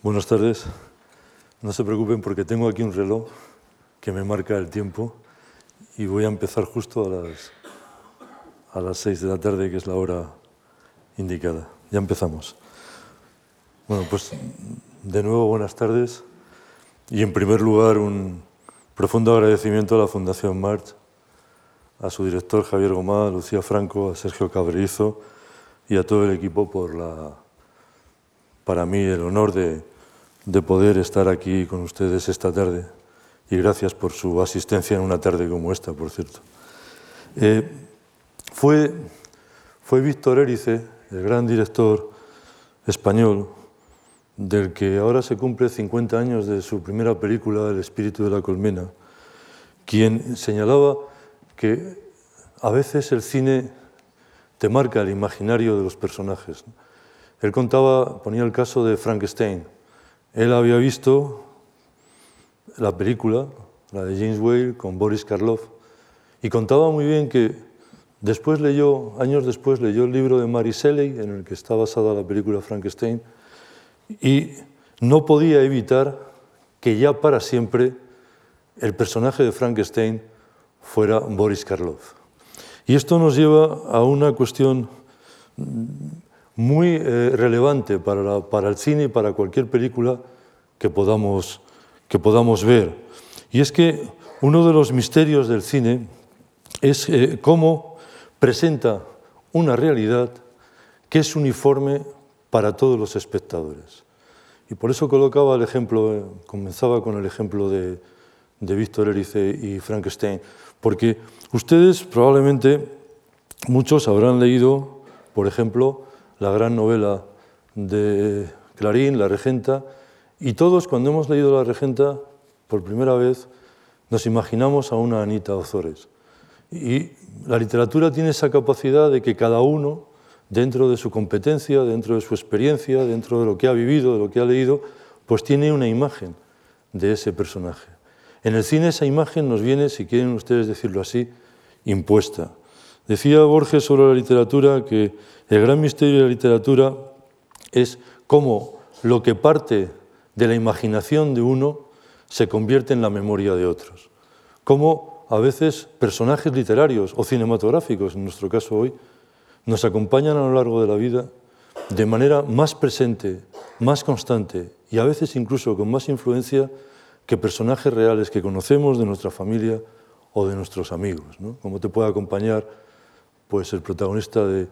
Buenas tardes. No se preocupen porque tengo aquí un reloj que me marca el tiempo y voy a empezar justo a las, a las seis de la tarde, que es la hora indicada. Ya empezamos. Bueno, pues de nuevo buenas tardes y en primer lugar un profundo agradecimiento a la Fundación March, a su director Javier Gomá, a Lucía Franco, a Sergio Cabrerizo y a todo el equipo por la, para mí el honor de, de poder estar aquí con ustedes esta tarde y gracias por su asistencia en una tarde como esta, por cierto. Eh, fue, fue Víctor Erice, el gran director español, del que ahora se cumple 50 años de su primera película, El espíritu de la colmena, quien señalaba que a veces el cine te marca el imaginario de los personajes. Él contaba, ponía el caso de Frankenstein. Él había visto la película, la de James Whale, con Boris Karloff, y contaba muy bien que después leyó, años después leyó el libro de Mary Shelley, en el que está basada la película Frankenstein, y no podía evitar que ya para siempre el personaje de Frankenstein fuera Boris Karloff. Y esto nos lleva a una cuestión muy eh, relevante para, para, el cine y para cualquier película que podamos, que podamos ver. Y es que uno de los misterios del cine es eh, cómo presenta una realidad que es uniforme para todos los espectadores. Y por eso colocaba el ejemplo, eh, comenzaba con el ejemplo de, de Víctor Erice y Frankenstein, porque ustedes probablemente, muchos habrán leído, por ejemplo, la gran novela de Clarín, La Regenta, y todos cuando hemos leído La Regenta por primera vez nos imaginamos a una Anita Ozores. Y la literatura tiene esa capacidad de que cada uno, dentro de su competencia, dentro de su experiencia, dentro de lo que ha vivido, de lo que ha leído, pues tiene una imagen de ese personaje. En el cine esa imagen nos viene, si quieren ustedes decirlo así, impuesta. Decía Borges sobre la literatura que el gran misterio de la literatura es cómo lo que parte de la imaginación de uno se convierte en la memoria de otros. Cómo a veces personajes literarios o cinematográficos, en nuestro caso hoy, nos acompañan a lo largo de la vida de manera más presente, más constante y a veces incluso con más influencia que personajes reales que conocemos de nuestra familia o de nuestros amigos. ¿no? Como te puede acompañar pues, el protagonista de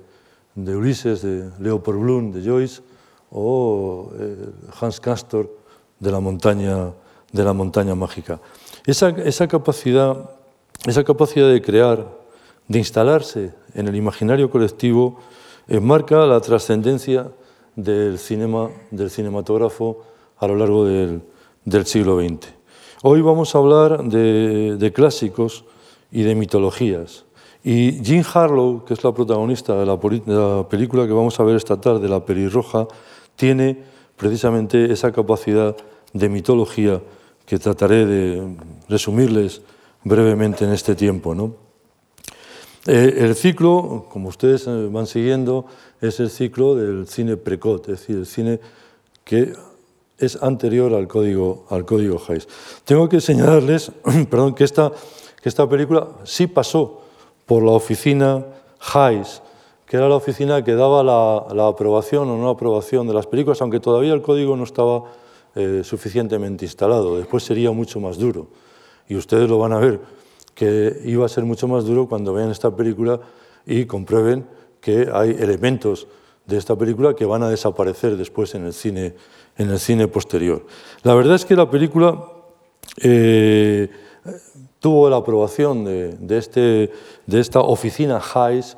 Ulises, de Leopold Bloom, de Joyce, o eh, Hans Castor de la montaña, de la montaña mágica. Esa, esa, capacidad, esa capacidad de crear, de instalarse en el imaginario colectivo, marca la trascendencia del, cinema, del cinematógrafo a lo largo del, del, siglo XX. Hoy vamos a hablar de, de clásicos y de mitologías. Y Jean Harlow, que es la protagonista de la, película que vamos a ver esta tarde, La Perirroja, tiene precisamente esa capacidad de mitología que trataré de resumirles brevemente en este tiempo. Eh, el ciclo, como ustedes eh, van siguiendo, es el ciclo del cine precoz, es decir, el cine que es anterior al código, al código Hayes. Tengo que señalarles perdón, que, esta, que esta película sí pasó por la oficina Hayes, que era la oficina que daba la, aprobación o no aprobación de las películas, aunque todavía el código no estaba eh, suficientemente instalado. Después sería mucho más duro. Y ustedes lo van a ver, que iba a ser mucho más duro cuando vean esta película y comprueben que hay elementos de esta película que van a desaparecer después en el cine, en el cine posterior. La verdad es que la película eh, tuvo la aprobación de, este, de esta oficina Hayes,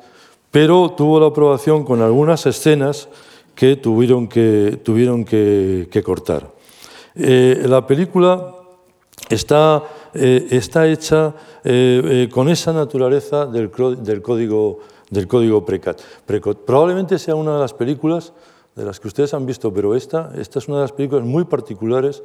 pero tuvo la aprobación con algunas escenas que tuvieron que, tuvieron que, cortar. Eh, la película está, eh, está hecha eh, con esa naturaleza del, del, código, del código Precat. Probablemente sea una de las películas de las que ustedes han visto, pero esta, esta es una de las películas muy particulares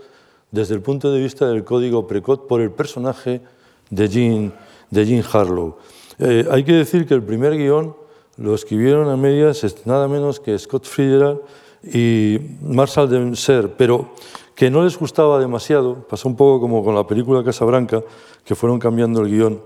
desde el punto de vista del código Precot por el personaje de Jean, de Harlow. Eh, hay que decir que el primer guion lo escribieron a medias nada menos que Scott Fitzgerald y Marshall deben ser, pero que no les gustaba demasiado, pasó un poco como con la película Casabranca, que fueron cambiando el guion,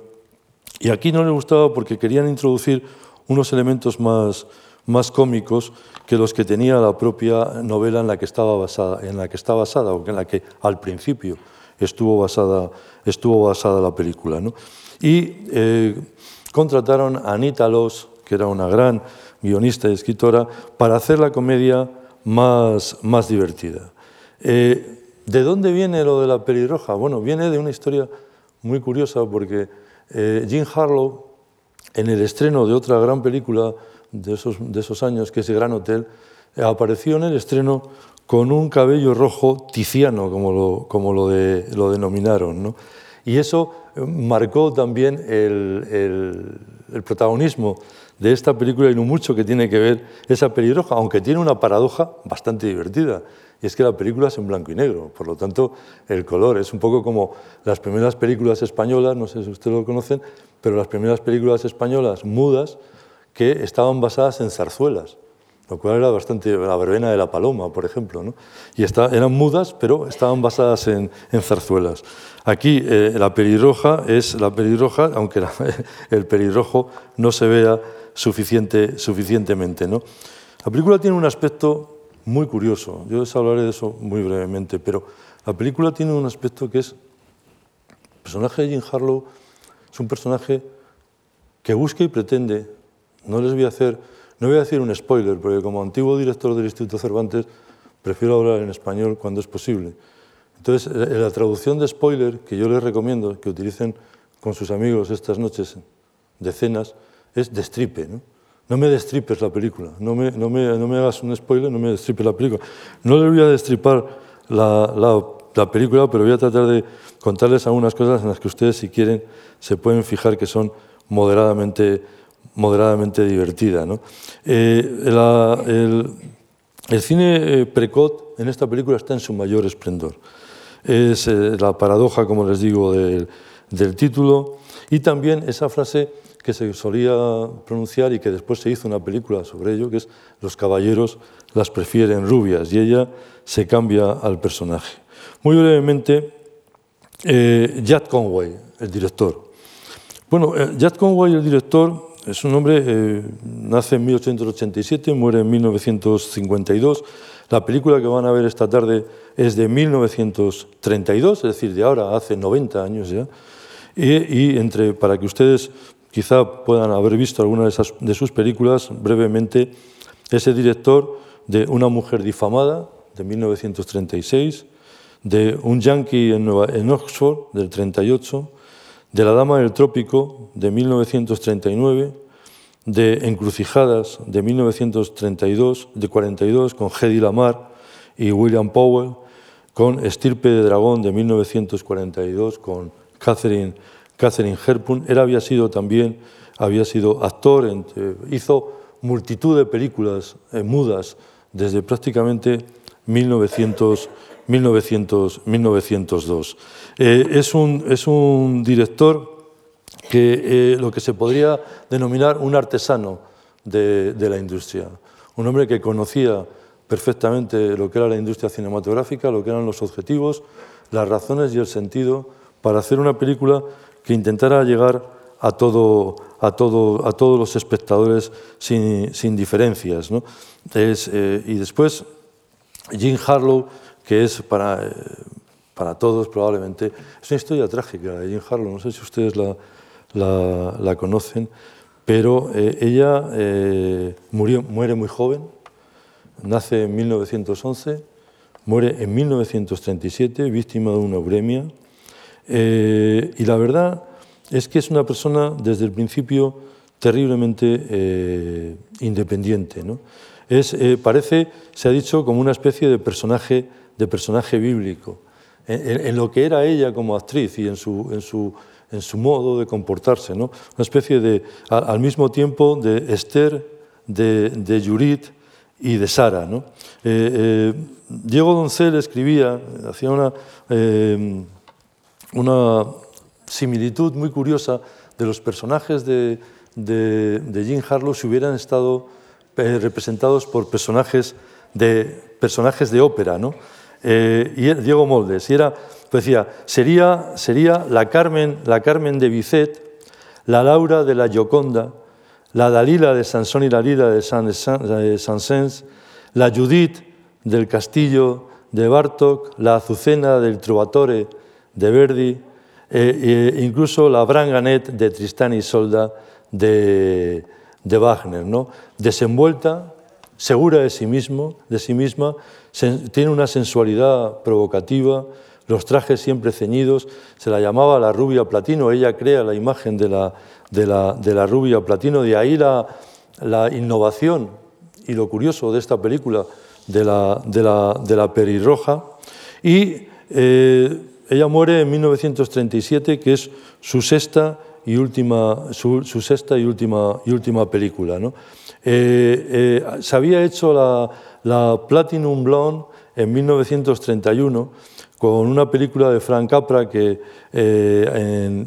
y aquí no les gustaba porque querían introducir unos elementos más, más cómicos que los que tenía la propia novela en la que estaba basada, en la que está basada o en la que al principio estuvo basada, estuvo basada la película. ¿no? Y eh, contrataron a Anita Loss, que era una gran guionista y escritora, para hacer la comedia más, más divertida. Eh, ¿De dónde viene lo de la pelirroja? Bueno, viene de una historia muy curiosa porque eh, Jim Harlow, en el estreno de otra gran película de esos, de esos años, que es El Gran Hotel, apareció en el estreno con un cabello rojo tiziano, como lo, como lo, de, lo denominaron. ¿no? Y eso marcó también el, el, el, protagonismo de esta película y no mucho que tiene que ver esa pelirroja, aunque tiene una paradoja bastante divertida. Y es que la película es en blanco y negro, por lo tanto el color es un poco como las primeras películas españolas, no sé si ustedes lo conocen, pero las primeras películas españolas mudas que estaban basadas en zarzuelas, lo cual era bastante la verbena de la paloma, por ejemplo, ¿no? y está, eran mudas, pero estaban basadas en, en zarzuelas. Aquí eh, la pelirroja es la pelirroja, aunque la, el pelirrojo no se vea suficiente, suficientemente. ¿no? La película tiene un aspecto muy curioso. Yo les hablaré de eso muy brevemente, pero la película tiene un aspecto que es... El personaje de Jim Harlow es un personaje que busca y pretende. No les voy a hacer... No voy a decir un spoiler, porque como antiguo director del Instituto Cervantes prefiero hablar en español cuando es posible. Entonces, la traducción de spoiler que yo les recomiendo que utilicen con sus amigos estas noches de cenas es destripe. ¿no? no me destripes la película, no me, no me, no me hagas un spoiler, no me destripes la película. No les voy a destripar la, la, película, pero voy a tratar de contarles algunas cosas en las que ustedes, si quieren, se pueden fijar que son moderadamente, moderadamente divertidas. ¿no? Eh, el, el, cine eh, precot en esta película está en su mayor esplendor. Es eh, la paradoja, como les digo, del, título y también esa frase que se solía pronunciar y que después se hizo una película sobre ello, que es Los caballeros las prefieren rubias, y ella se cambia al personaje. Muy brevemente, Jack Conway, el director. Bueno, Jack Conway, el director, es un hombre, eh, nace en 1887, muere en 1952. La película que van a ver esta tarde es de 1932, es decir, de ahora hace 90 años ya. Y, entre, para que ustedes quizá puedan haber visto alguna de, sus películas brevemente, ese director de Una mujer difamada, de 1936, de Un yankee en, en Oxford, del 38, de La dama del trópico, de 1939, de Encrucijadas, de 1932, de 42, con Hedy Lamar y William Powell, con Estirpe de dragón, de 1942, con Catherine Catherine Hepburn. Él había sido también había sido actor, hizo multitud de películas eh, mudas desde prácticamente 1900, 1900, 1902. Eh, es, un, es, un, director que eh, lo que se podría denominar un artesano de, de, la industria, un hombre que conocía perfectamente lo que era la industria cinematográfica, lo que eran los objetivos, las razones y el sentido para hacer una película que intentara llegar a, todo, a, todo, a todos los espectadores sin, sin diferencias. ¿no? Es, eh, y después Jim Harlow, que es para, eh, para todos probablemente, es una historia trágica de Jim Harlow, no sé si ustedes la, la, la conocen, pero eh, ella eh, murió, muere muy joven, nace en 1911, muere en 1937, víctima de una uremia, eh, y la verdad es que es una persona desde el principio terriblemente eh, independiente. ¿no? Es, eh, parece, se ha dicho, como una especie de personaje, de personaje bíblico, en, lo que era ella como actriz y en su, en su, en su modo de comportarse. ¿no? Una especie de, al mismo tiempo, de Esther, de, de Judith y de Sara. ¿no? Diego Doncel escribía, hacía una una similitud muy curiosa de los personajes de, de, de Harlow si hubieran estado eh, representados por personajes de personajes de ópera, ¿no? Eh, Diego Moldes, era, decía, sería, sería la, Carmen, la Carmen de Bizet, la Laura de la Gioconda, la Dalila de Sansón y Dalila de Saint-Saëns, la Judith del Castillo de Bartok, la Azucena del Trovatore de Verdi, e incluso la Branganet de Tristán y Solda de, de Wagner, ¿no? desenvuelta, segura de sí, mismo, de sí misma, tiene una sensualidad provocativa, los trajes siempre ceñidos, se la llamaba la rubia platino, ella crea la imagen de la, de la, de la rubia platino, de ahí la, la, innovación y lo curioso de esta película de la, de la. Y eh, ella muere en 1937, que es su sexta y última, su, sexta y última, y última película. ¿no? Eh, eh, se había hecho la, la, Platinum Blonde en 1931 con una película de Frank Capra que eh,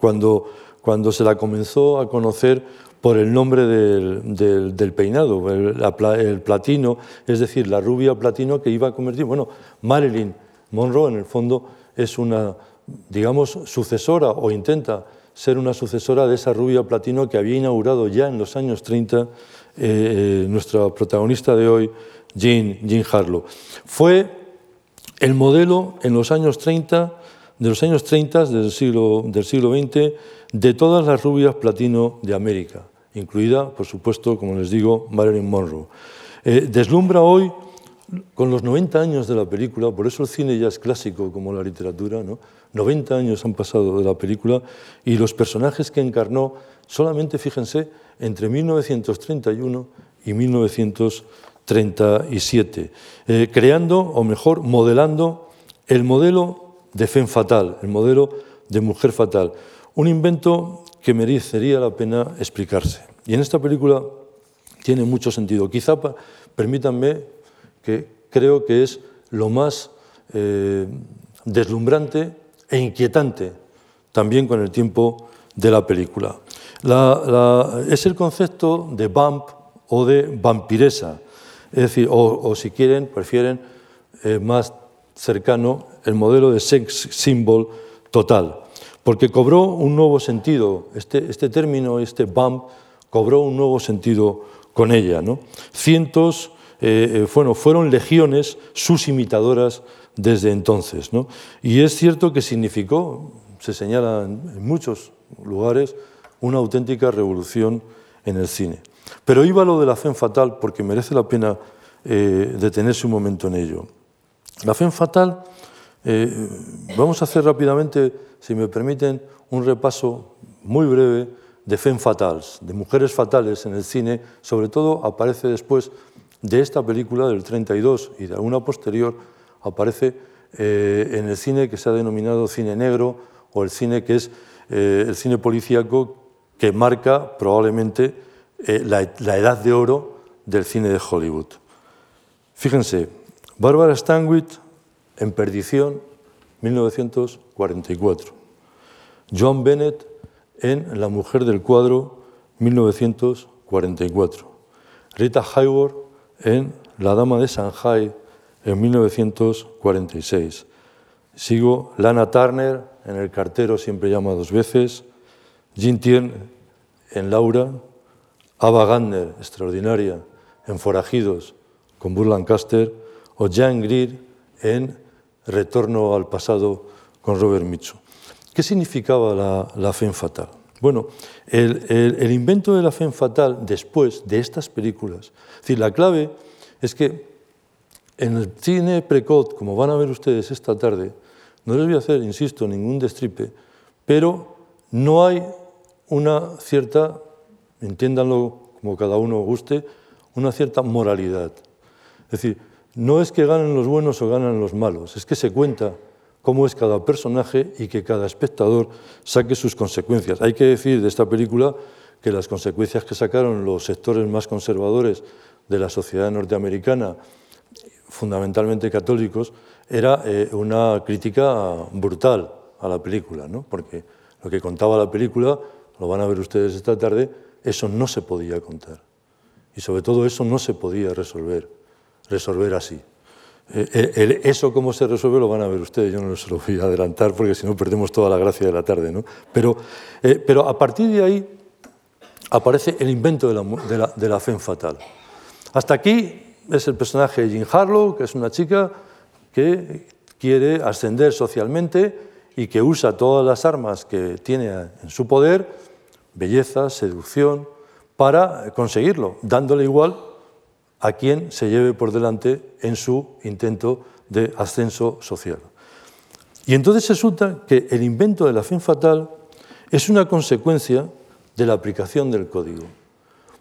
cuando, cuando se la comenzó a conocer por el nombre del, del, peinado, el, el, platino, es decir, la rubia platino que iba a convertir. Bueno, Marilyn Monroe en el fondo es una digamos, sucesora o intenta ser una sucesora de esa rubia platino que había inaugurado ya en los años 30 eh, eh, nuestra protagonista de hoy, Jean, Jean Harlow. Fue el modelo en los años 30, de los años 30 del siglo, del siglo XX, de todas las rubias platino de América, incluida, por supuesto, como les digo, Marilyn Monroe. Eh, deslumbra hoy, con los 90 años de la película, por eso el cine ya es clásico como la literatura, ¿no? 90 años han pasado de la película y los personajes que encarnó, solamente fíjense, entre 1931 y 1937, eh, creando, o mejor, modelando el modelo de Femme Fatal, el modelo de Mujer Fatal. Un invento que merecería la pena explicarse. Y en esta película tiene mucho sentido. Quizá, permítanme, que creo que es lo más eh, deslumbrante e inquietante también con el tiempo de la película. es el concepto de vamp o de vampiresa, es decir, o, si quieren, prefieren eh, más cercano el modelo de sex symbol total, porque cobró un nuevo sentido, este, este término, este vamp, cobró un nuevo sentido con ella. ¿no? Cientos, eh, eh, bueno, fueron legiones sus imitadoras desde entonces. ¿no? Y es cierto que significó, se señala en muchos lugares, una auténtica revolución en el cine. Pero iba lo de la fe fatal porque merece la pena eh, detenerse un momento en ello. La fe fatal, vamos a hacer rápidamente, si me permiten, un repaso muy breve de femme fatales, de mujeres fatales en el cine, sobre todo aparece después de esta película del 32 y de alguna posterior, aparece eh, en el cine que se ha denominado cine negro o el cine que es eh, el cine policíaco que marca probablemente eh, la, edad de oro del cine de Hollywood. Fíjense, Barbara Stanwyck en Perdición, 1944. John Bennett en La mujer del cuadro, 1944. Rita Hayworth en La dama de Shanghai, en 1946. Sigo Lana Turner en El cartero siempre llama dos veces, Jean Tien en Laura, Ava Gardner, extraordinaria, en Forajidos con Burr Lancaster, o Jan Greer en Retorno al pasado con Robert Mitchum. ¿Qué significaba la, la femme fatal? Bueno, el, invento de la femme fatal después de estas películas, es decir, la clave es que en el cine precoz, como van a ver ustedes esta tarde, no les voy a hacer, insisto, ningún destripe, pero no hay una cierta, entiéndanlo como cada uno guste, una cierta moralidad. Es decir, no es que ganen los buenos o ganan los malos, es que se cuenta cómo es cada personaje y que cada espectador saque sus consecuencias. Hay que decir de esta película que las consecuencias que sacaron los sectores más conservadores de la sociedad norteamericana fundamentalmente católicos, era eh, una crítica brutal a la película, ¿no? porque lo que contaba la película, lo van a ver ustedes esta tarde, eso no se podía contar. Y sobre todo eso no se podía resolver, resolver así. Eh, eso cómo se resuelve lo van a ver ustedes, yo no se lo voy a adelantar porque si no perdemos toda la gracia de la tarde. ¿no? Pero, eh, pero a partir de ahí aparece el invento de la, de, la, fatal. Hasta aquí es el personaje de Jean Harlow, que es una chica que quiere ascender socialmente y que usa todas las armas que tiene en su poder, belleza, seducción, para conseguirlo, dándole igual a quien se lleve por delante en su intento de ascenso social. Y entonces resulta que el invento de la fin fatal es una consecuencia de la aplicación del código.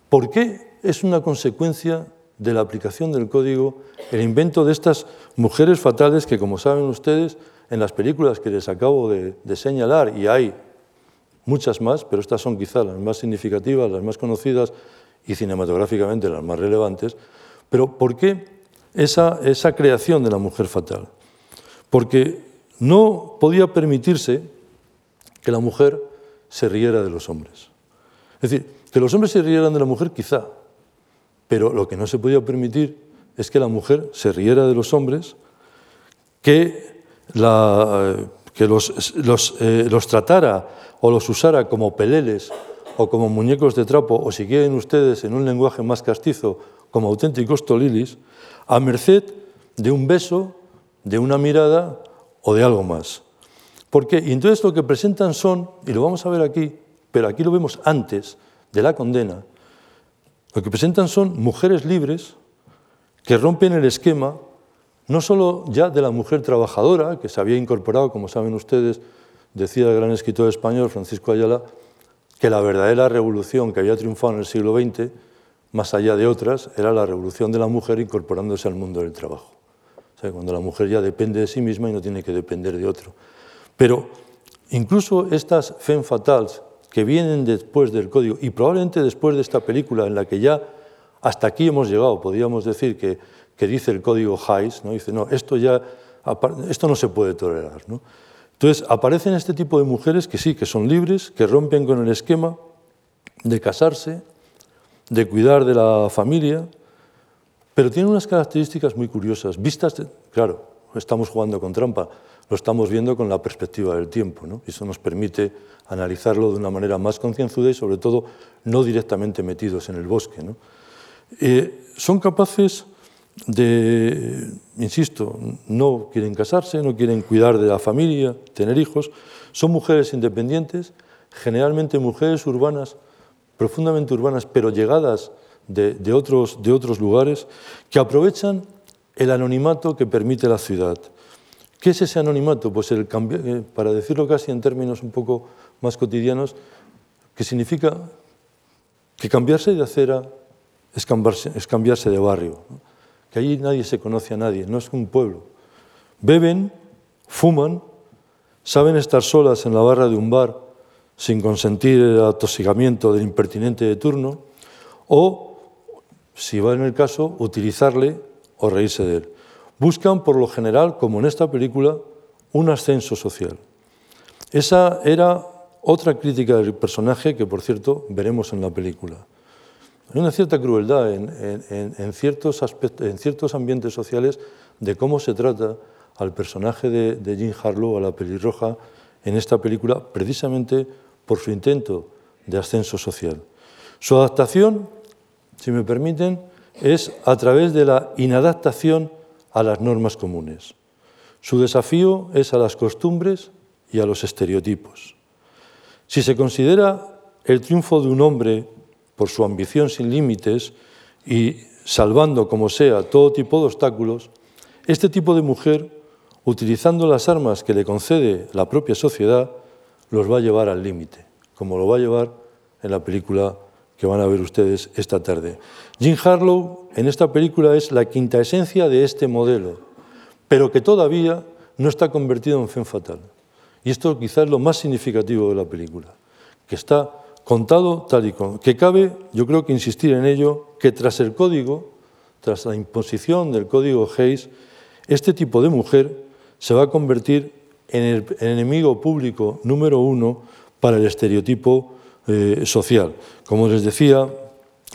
¿Por qué es una consecuencia de la aplicación del código el invento de estas mujeres fatales que, como saben ustedes, en las películas que les acabo de, de señalar, y hay muchas más, pero estas son quizá las más significativas, las más conocidas y cinematográficamente las más relevantes. Pero ¿por qué esa, esa creación de la mujer fatal? Porque no podía permitirse que la mujer se riera de los hombres. Es decir, que los hombres se rieran de la mujer quizá, pero lo que no se podía permitir es que la mujer se riera de los hombres, que, la, que los, los, eh, los tratara o los usara como peleles o como muñecos de trapo, o si quieren ustedes en un lenguaje más castizo, como auténticos tolilis, a merced de un beso, de una mirada o de algo más. Porque, y entonces lo que presentan son, y lo vamos a ver aquí, pero aquí lo vemos antes de la condena, lo que presentan son mujeres libres que rompen el esquema no solo ya de la mujer trabajadora, que se había incorporado, como saben ustedes, decía el gran escritor español Francisco Ayala, que la verdadera revolución que había triunfado en el siglo XX, más allá de otras, era la revolución de la mujer incorporándose al mundo del trabajo. Cuando la mujer ya depende de sí misma y no tiene que depender de otro. Pero incluso estas femme fatales que vienen después del código y probablemente después de esta película en la que ya hasta aquí hemos llegado, podríamos decir que, que dice el código Hayes, ¿no? dice, no, esto ya, esto no se puede tolerar. ¿no? Entonces aparecen este tipo de mujeres que sí, que son libres, que rompen con el esquema de casarse, de cuidar de la familia, pero tienen unas características muy curiosas, vistas, claro, estamos jugando con trampa, lo estamos viendo con la perspectiva del tiempo, ¿no? y eso nos permite analizarlo de una manera más concienzuda y sobre todo no directamente metidos en el bosque. ¿no? Eh, son capaces insisto, no quieren casarse, no quieren cuidar de la familia, tener hijos, son mujeres independientes, generalmente mujeres urbanas, profundamente urbanas, pero llegadas de, de, otros, de otros lugares, que aprovechan el anonimato que permite la ciudad. ¿Qué es ese anonimato? Pues el eh, para decirlo casi en términos un poco más cotidianos, que significa que cambiarse de acera es cambiarse, de barrio. Que allí nadie se conoce a nadie, no es un pueblo. Beben, fuman, saben estar solas en la barra de un bar sin consentir el atosigamiento del impertinente de turno, o, si va en el caso, utilizarle o reírse de él. Buscan, por lo general, como en esta película, un ascenso social. Esa era otra crítica del personaje que, por cierto, veremos en la película. Hay una cierta crueldad en, ciertos, en ciertos ambientes sociales de cómo se trata al personaje de, de Jean Harlow, a la pelirroja, en esta película, precisamente por su intento de ascenso social. Su adaptación, si me permiten, es a través de la inadaptación a las normas comunes. Su desafío es a las costumbres y a los estereotipos. Si se considera el triunfo de un hombre por su ambición sin límites y salvando como sea todo tipo de obstáculos, este tipo de mujer, utilizando las armas que le concede la propia sociedad, los va a llevar al límite, como lo va a llevar en la película que van a ver ustedes esta tarde. Jean Harlow en esta película es la quinta esencia de este modelo, pero que todavía no está convertido en femme fatal. Y esto quizás es lo más significativo de la película, que está contado tal y como, que cabe, yo creo que insistir en ello, que tras el código, tras la imposición del código Hayes, este tipo de mujer se va a convertir en el enemigo público número uno para el estereotipo eh, social. Como les decía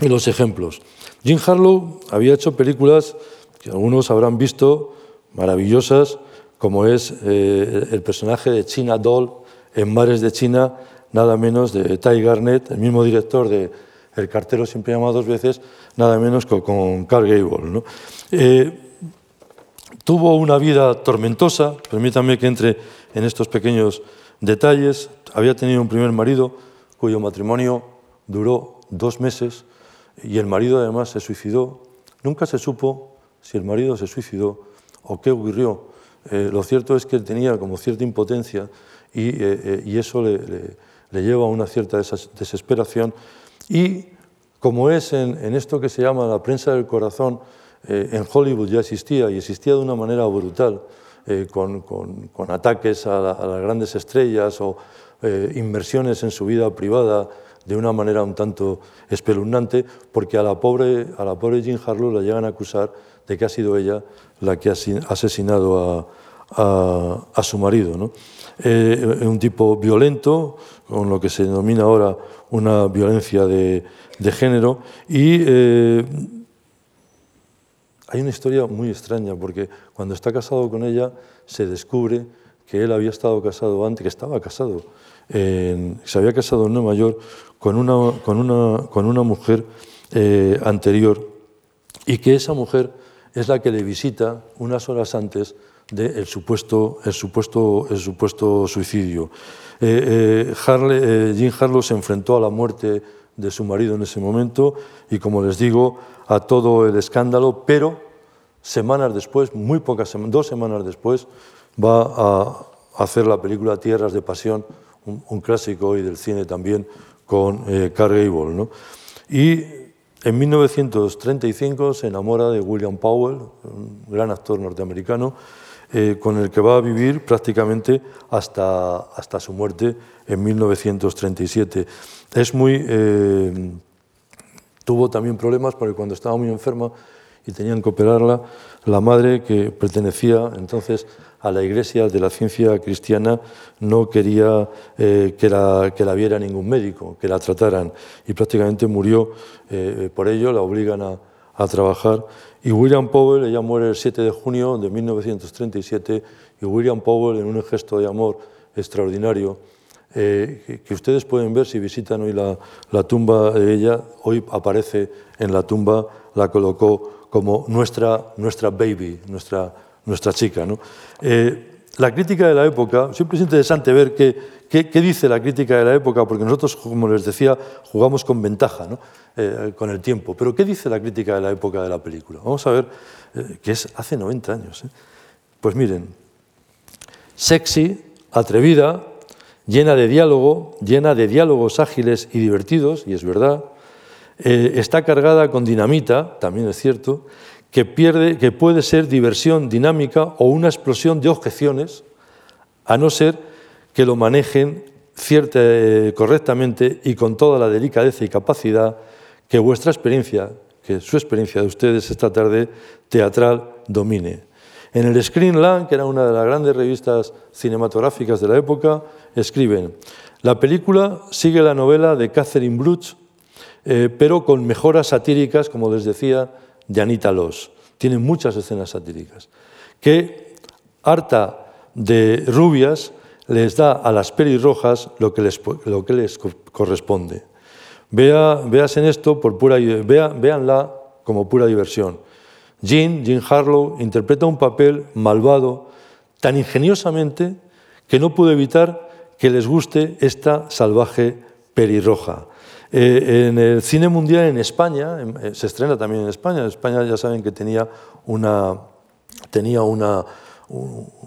en los ejemplos, Jim Harlow había hecho películas que algunos habrán visto, maravillosas, como es eh, el personaje de China Doll en Mares de China, nada menos de Ty Garnett, el mismo director de El cartero siempre llama dos veces, nada menos con, con Carl Gable. Eh, tuvo una vida tormentosa, permítanme que entre en estos pequeños detalles. Había tenido un primer marido cuyo matrimonio duró dos meses y el marido además se suicidó. Nunca se supo si el marido se suicidó o qué ocurrió. Eh, lo cierto es que él tenía como cierta impotencia y, eh, eso le, le, lleva a una cierta desesperación. Y como es en, esto que se llama la prensa del corazón, en Hollywood ya existía y existía de una manera brutal, con, con, ataques a, la, a, las grandes estrellas o inversiones en su vida privada de una manera un tanto espeluznante, porque a la pobre, a la pobre Jean Harlow la llegan a acusar de que ha sido ella la que ha asesinado a, a, a su marido. ¿no? Eh, un tipo violento, con lo que se denomina ahora una violencia de, de género, y eh, hay una historia muy extraña, porque cuando está casado con ella se descubre que él había estado casado antes, que estaba casado, se había casado en Nueva York con una, con una, con una mujer eh, anterior y que esa mujer es la que le visita unas horas antes del supuesto, el supuesto, el supuesto suicidio. Eh, eh, eh, Harlow se enfrentó a la muerte de su marido en ese momento y, como les digo, a todo el escándalo, pero semanas después, muy pocas dos semanas después, va a hacer la película Tierras de Pasión, un, un clásico hoy del cine también, con eh, Carl Gable. ¿no? Y en 1935 se enamora de William Powell, un gran actor norteamericano, eh, con el que va a vivir prácticamente hasta, hasta su muerte en 1937. Es muy, eh, tuvo también problemas porque cuando estaba muy enferma y tenían que operarla, la madre que pertenecía entonces a la Iglesia de la Ciencia Cristiana no quería eh, que, la, que, la, viera ningún médico, que la trataran, y prácticamente murió eh, por ello, la obligan a, a, trabajar. Y William Powell, ella muere el 7 de junio de 1937, y William Powell, en un gesto de amor extraordinario, eh, que, ustedes pueden ver si visitan hoy la, la tumba de ella, hoy aparece en la tumba, la colocó como nuestra, nuestra baby, nuestra nuestra chica. ¿no? Eh, la crítica de la época, siempre es interesante ver qué, qué, qué, dice la crítica de la época, porque nosotros, como les decía, jugamos con ventaja, ¿no? eh, con el tiempo. Pero ¿qué dice la crítica de la época de la película? Vamos a ver, eh, que es hace 90 años. ¿eh? Pues miren, sexy, atrevida, llena de diálogo, llena de diálogos ágiles y divertidos, y es verdad, está cargada con dinamita, también es cierto, que, puede ser diversión dinámica o una explosión de objeciones, a no ser que lo manejen eh, correctamente y con toda la delicadeza y capacidad que vuestra experiencia, que su experiencia de ustedes esta tarde teatral domine. En el Screenland, que era una de las grandes revistas cinematográficas de la época, escriben, la película sigue la novela de Catherine Bruch, eh, pero con mejoras satíricas, como les decía, de Anita Loss. Tiene muchas escenas satíricas. Que, harta de rubias, les da a las pelirrojas lo que les, lo que les corresponde. Vea, veas en esto por pura, vea, véanla como pura diversión. Jean, Jean Harlow, interpreta un papel malvado tan ingeniosamente que no pudo evitar que les guste esta salvaje pelirroja. Eh, en el cine mundial en España, eh, se estrena también en España, España ya saben que tenía, una, tenía un,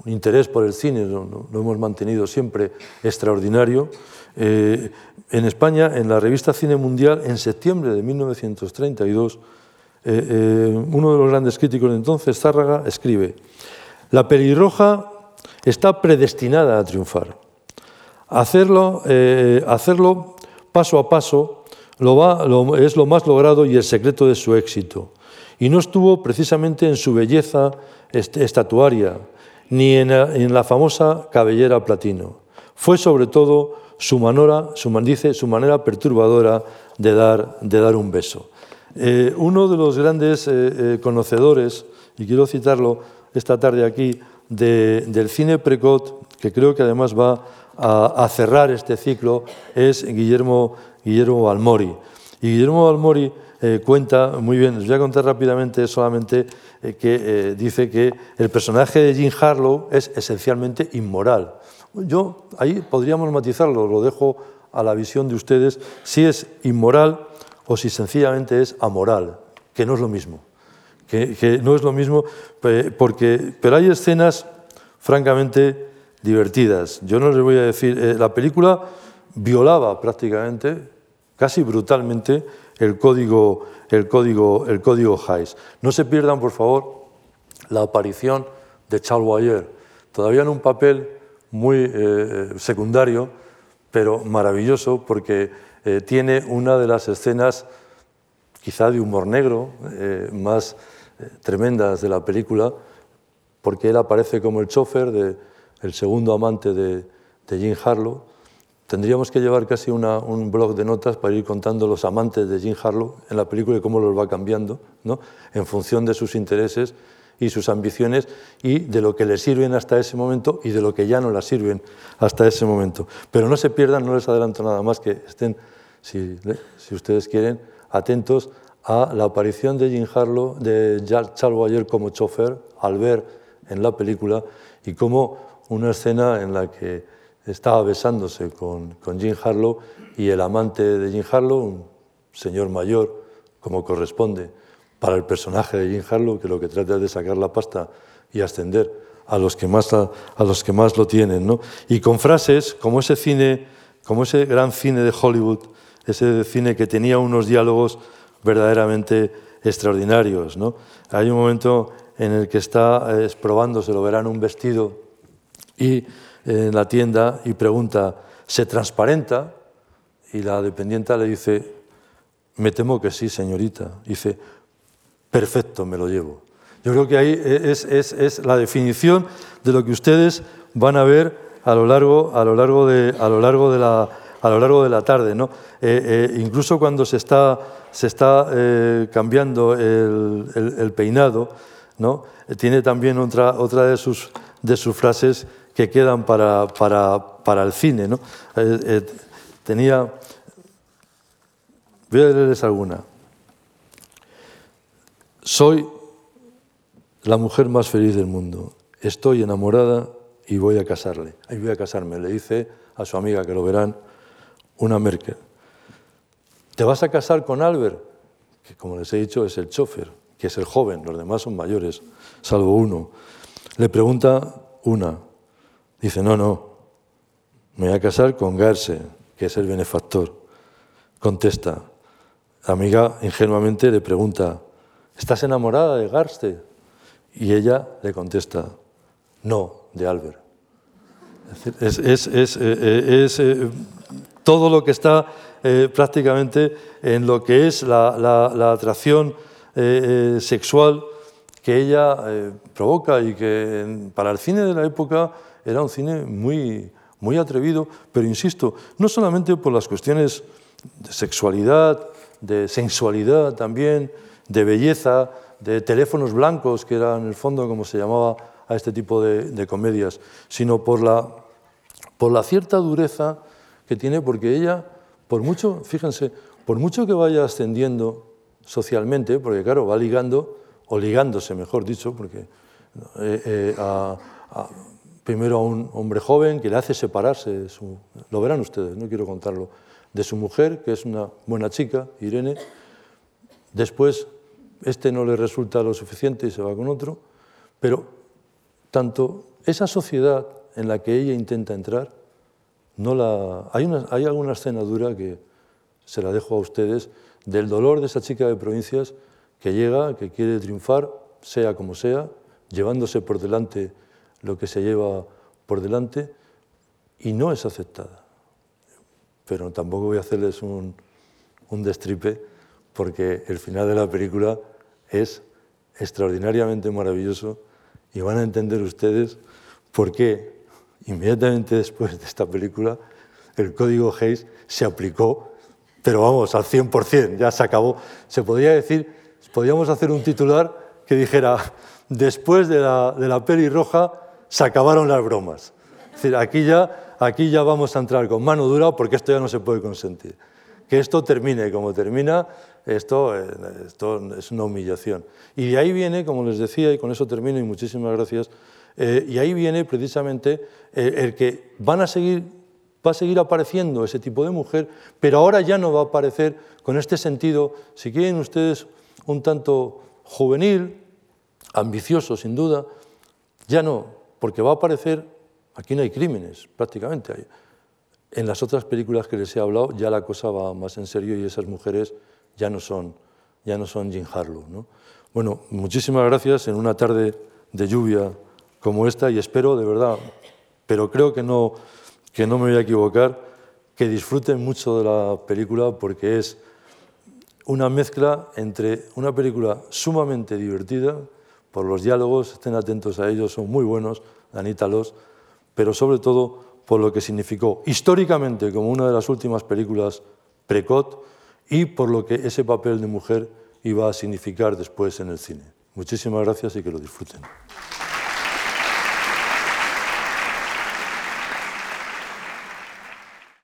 interés por el cine, lo, lo, hemos mantenido siempre extraordinario. Eh, en España, en la revista Cine Mundial, en septiembre de 1932, eh, eh, uno de los grandes críticos de entonces, Zárraga, escribe, la pelirroja está predestinada a triunfar. Hacerlo, hacerlo paso a paso, es lo más logrado y el secreto de su éxito. Y no estuvo precisamente en su belleza estatuaria, ni en la, famosa cabellera platino. Fue sobre todo su manera, su, dice, su manera perturbadora de dar, un beso. Eh, uno de los grandes eh, conocedores, y quiero citarlo esta tarde aquí, del cine precot, que creo que además va a, cerrar este ciclo, es Guillermo, Guillermo Almori. Y Guillermo Almori cuenta muy bien, les voy a contar rápidamente solamente que dice que el personaje de Jim Harlow es esencialmente inmoral. Yo ahí podríamos matizarlo, lo dejo a la visión de ustedes, si es inmoral o si sencillamente es amoral, que no es lo mismo. Que, no es lo mismo, porque, pero hay escenas francamente divertidas. Yo no les voy a decir, eh, la película violaba prácticamente, casi brutalmente, el código, el código, el código Hayes. No se pierdan, por favor, la aparición de Charles Boyer, todavía en un papel muy eh, secundario, pero maravilloso porque eh, tiene una de las escenas quizá de humor negro eh, más tremendas de la película, porque él aparece como el chofer del el segundo amante de, de, Jim Harlow. Tendríamos que llevar casi un blog de notas para ir contando los amantes de Jim Harlow en la película y cómo los va cambiando, ¿no? en función de sus intereses y sus ambiciones y de lo que les sirven hasta ese momento y de lo que ya no las sirven hasta ese momento. Pero no se pierdan, no les adelanto nada más, que estén, si, ustedes quieren, atentos a la aparición de Jim Harlow, de Charles Boyer como chofer, al ver en la película, y como una escena en la que estaba besándose con, con Jim Harlow y el amante de Jim Harlow, un señor mayor, como corresponde, para el personaje de Jim Harlow, que lo que trata es de sacar la pasta y ascender a los que más, a, los que más lo tienen. ¿no? Y con frases como ese cine, como ese gran cine de Hollywood, ese cine que tenía unos diálogos verdaderamente extraordinarios. ¿no? Hay un momento en el que está eh, probándose, lo verán, un vestido y en la tienda y pregunta, ¿se transparenta? Y la dependienta le dice, me temo que sí, señorita. Dice, perfecto, me lo llevo. Yo creo que ahí es, la definición de lo que ustedes van a ver a lo largo, a lo largo, de, a lo largo, de, la, a lo largo de la tarde. ¿no? Eh, eh, incluso cuando se está, se está eh, cambiando el, peinado, ¿no? tiene también otra, otra de, sus, de sus frases que quedan para, para, para el cine. ¿no? tenía... Voy a leerles alguna. Soy la mujer más feliz del mundo. Estoy enamorada y voy a casarle. Ahí voy a casarme, le dice a su amiga, que lo verán, una Merkel. ¿Te vas a casar con Albert? Que como les he dicho es el chofer, que es el joven, los demás son mayores, salvo uno. Le pregunta una, dice, no, no, me voy a casar con Garse, que es el benefactor. Contesta, la amiga ingenuamente le pregunta, ¿estás enamorada de Garste? Y ella le contesta, no, de Albert. Es, es, eh, eh, todo lo que está eh, prácticamente en lo que es la, atracción sexual que ella provoca y que para el cine de la época era un cine muy, muy atrevido, pero insisto, no solamente por las cuestiones de sexualidad, de sensualidad también, de belleza, de teléfonos blancos, que era en el fondo como se llamaba a este tipo de, comedias, sino por la, por la cierta dureza que tiene, porque ella, por mucho, fíjense, por mucho que vaya ascendiendo socialmente, porque claro, va ligando, o ligándose, mejor dicho, porque eh, eh, primero a un hombre joven que le hace separarse, su, lo verán ustedes, no quiero contarlo, de su mujer, que es una buena chica, Irene, después este no le resulta lo suficiente y se va con otro, pero tanto esa sociedad en la que ella intenta entrar, no la... hay, hay alguna escena dura que se la dejo a ustedes del dolor de esa chica de provincias que llega, que quiere triunfar, sea como sea, llevándose por delante lo que se lleva por delante, y no es aceptada. Pero tampoco voy a hacerles un, un destripe porque el final de la película es extraordinariamente maravilloso y van a entender ustedes por qué inmediatamente después de esta película el código Hayes se aplicó pero vamos, al 100%, ya se acabó. Se podría decir, podríamos hacer un titular que dijera, después de la, de la peli roja se acabaron las bromas. Aquí ya, aquí ya vamos a entrar con mano dura porque esto ya no se puede consentir. Que esto termine como termina, esto, eh, esto es una humillación. Y de ahí viene, como les decía, y con eso termino y muchísimas gracias, eh, y ahí viene precisamente el, el que van a seguir va a seguir apareciendo ese tipo de mujer, pero ahora ya no va a aparecer con este sentido, si quieren ustedes, un tanto juvenil, ambicioso sin duda, ya no, porque va a aparecer, aquí no hay crímenes prácticamente, hay, en las otras películas que les he hablado ya la cosa va más en serio y esas mujeres ya no son, ya no son Jean Harlow. ¿no? Bueno, muchísimas gracias en una tarde de lluvia como esta y espero de verdad, pero creo que no que no me voy a equivocar, que disfruten mucho de la película porque es una mezcla entre una película sumamente divertida, por los diálogos, estén atentos a ellos, son muy buenos, Anita Los, pero sobre todo por lo que significó históricamente como una de las últimas películas precot y por lo que ese papel de mujer iba a significar después en el cine. Muchísimas gracias y que lo disfruten.